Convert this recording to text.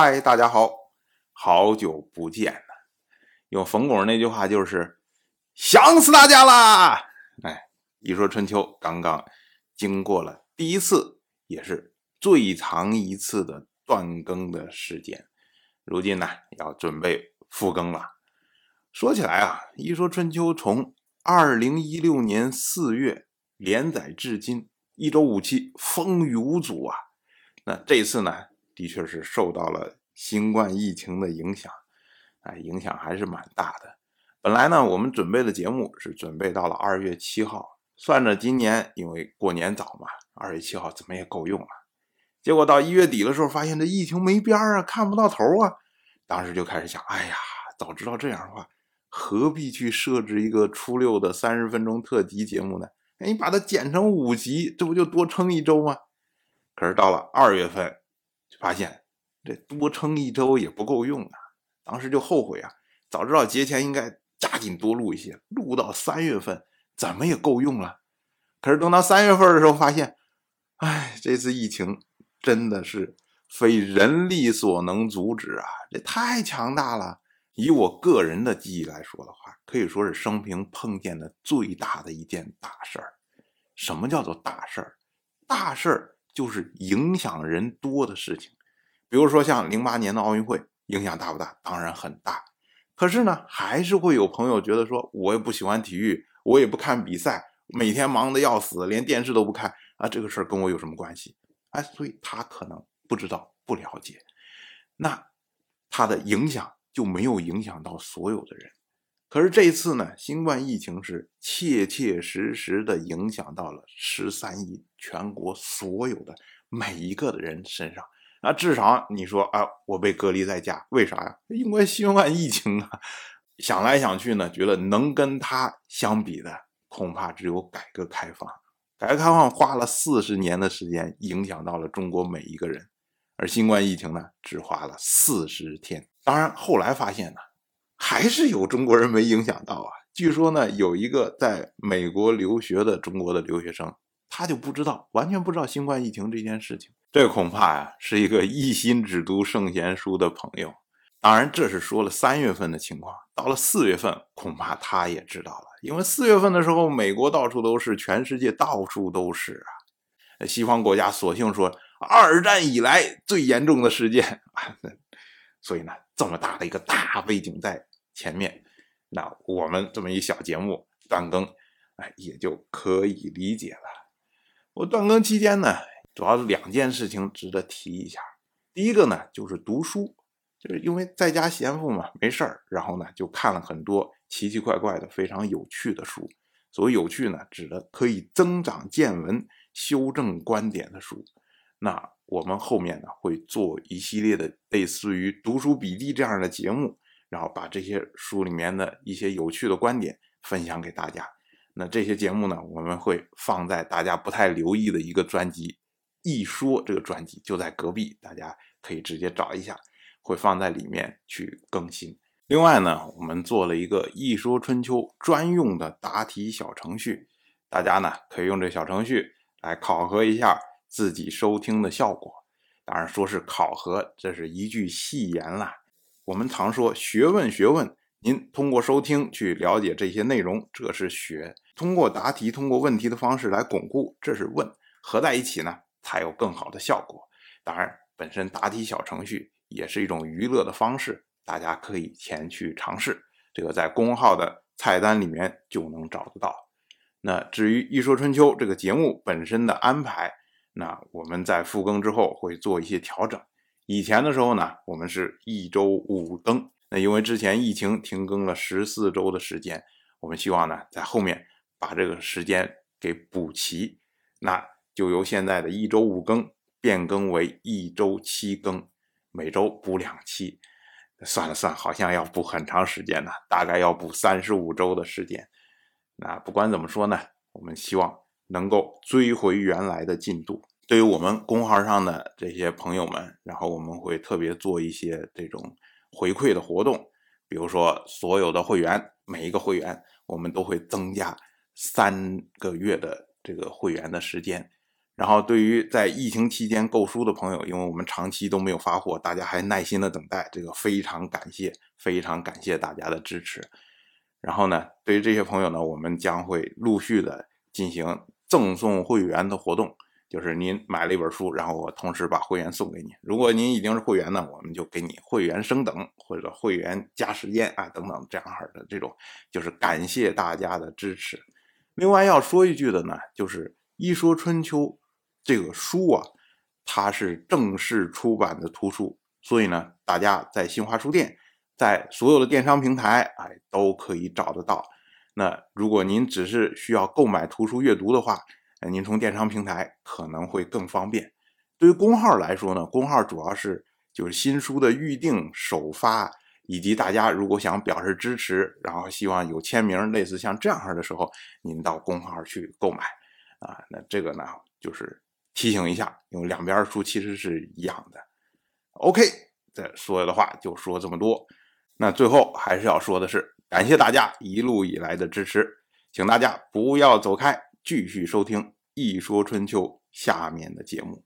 嗨，大家好，好久不见了。用冯巩那句话就是“想死大家啦”。哎，一说春秋刚刚经过了第一次，也是最长一次的断更的时间，如今呢要准备复更了。说起来啊，一说春秋从二零一六年四月连载至今，一周五期，风雨无阻啊。那这次呢？的确是受到了新冠疫情的影响，哎，影响还是蛮大的。本来呢，我们准备的节目是准备到了二月七号，算着今年因为过年早嘛，二月七号怎么也够用了。结果到一月底的时候，发现这疫情没边儿啊，看不到头啊。当时就开始想，哎呀，早知道这样的话，何必去设置一个初六的三十分钟特辑节目呢？哎，你把它剪成五集，这不就多撑一周吗？可是到了二月份。发现这多撑一周也不够用啊！当时就后悔啊，早知道节前应该加紧多录一些，录到三月份怎么也够用了。可是等到三月份的时候，发现，哎，这次疫情真的是非人力所能阻止啊！这太强大了。以我个人的记忆来说的话，可以说是生平碰见的最大的一件大事儿。什么叫做大事儿？大事儿。就是影响人多的事情，比如说像零八年的奥运会，影响大不大？当然很大。可是呢，还是会有朋友觉得说，我也不喜欢体育，我也不看比赛，每天忙得要死，连电视都不看啊，这个事儿跟我有什么关系？哎，所以他可能不知道、不了解，那他的影响就没有影响到所有的人。可是这一次呢，新冠疫情是切切实实的影响到了十三亿全国所有的每一个的人身上。那至少你说啊，我被隔离在家，为啥呀？因为新冠疫情啊。想来想去呢，觉得能跟它相比的，恐怕只有改革开放。改革开放花了四十年的时间，影响到了中国每一个人，而新冠疫情呢，只花了四十天。当然后来发现呢。还是有中国人没影响到啊！据说呢，有一个在美国留学的中国的留学生，他就不知道，完全不知道新冠疫情这件事情。这恐怕呀，是一个一心只读圣贤书的朋友。当然，这是说了三月份的情况，到了四月份，恐怕他也知道了，因为四月份的时候，美国到处都是，全世界到处都是啊。西方国家索性说，二战以来最严重的事件。所以呢，这么大的一个大背景在。前面，那我们这么一小节目断更，哎，也就可以理解了。我断更期间呢，主要是两件事情值得提一下。第一个呢，就是读书，就是因为在家闲赋嘛，没事儿，然后呢就看了很多奇奇怪怪的、非常有趣的书。所谓有趣呢，指的可以增长见闻、修正观点的书。那我们后面呢会做一系列的类似于读书笔记这样的节目。然后把这些书里面的一些有趣的观点分享给大家。那这些节目呢，我们会放在大家不太留意的一个专辑《一说》这个专辑就在隔壁，大家可以直接找一下，会放在里面去更新。另外呢，我们做了一个《一说春秋》专用的答题小程序，大家呢可以用这小程序来考核一下自己收听的效果。当然说是考核，这是一句戏言啦。我们常说学问，学问。您通过收听去了解这些内容，这是学；通过答题，通过问题的方式来巩固，这是问。合在一起呢，才有更好的效果。当然，本身答题小程序也是一种娱乐的方式，大家可以前去尝试。这个在公号的菜单里面就能找得到。那至于《一说春秋》这个节目本身的安排，那我们在复更之后会做一些调整。以前的时候呢，我们是一周五更。那因为之前疫情停更了十四周的时间，我们希望呢在后面把这个时间给补齐，那就由现在的一周五更变更为一周七更，每周补两期。算了算，好像要补很长时间呢，大概要补三十五周的时间。那不管怎么说呢，我们希望能够追回原来的进度。对于我们公号上的这些朋友们，然后我们会特别做一些这种回馈的活动，比如说所有的会员，每一个会员我们都会增加三个月的这个会员的时间，然后对于在疫情期间购书的朋友，因为我们长期都没有发货，大家还耐心的等待，这个非常感谢，非常感谢大家的支持。然后呢，对于这些朋友呢，我们将会陆续的进行赠送会员的活动。就是您买了一本书，然后我同时把会员送给你。如果您已经是会员呢，我们就给你会员升等或者会员加时间啊等等这样式的这种，就是感谢大家的支持。另外要说一句的呢，就是《一说春秋》这个书啊，它是正式出版的图书，所以呢，大家在新华书店，在所有的电商平台哎都可以找得到。那如果您只是需要购买图书阅读的话，您从电商平台可能会更方便。对于公号来说呢，公号主要是就是新书的预定、首发，以及大家如果想表示支持，然后希望有签名，类似像这样式的时候，您到公号去购买啊。那这个呢，就是提醒一下，因为两边书其实是一样的。OK，这所有的话就说这么多。那最后还是要说的是，感谢大家一路以来的支持，请大家不要走开。继续收听《一说春秋》下面的节目。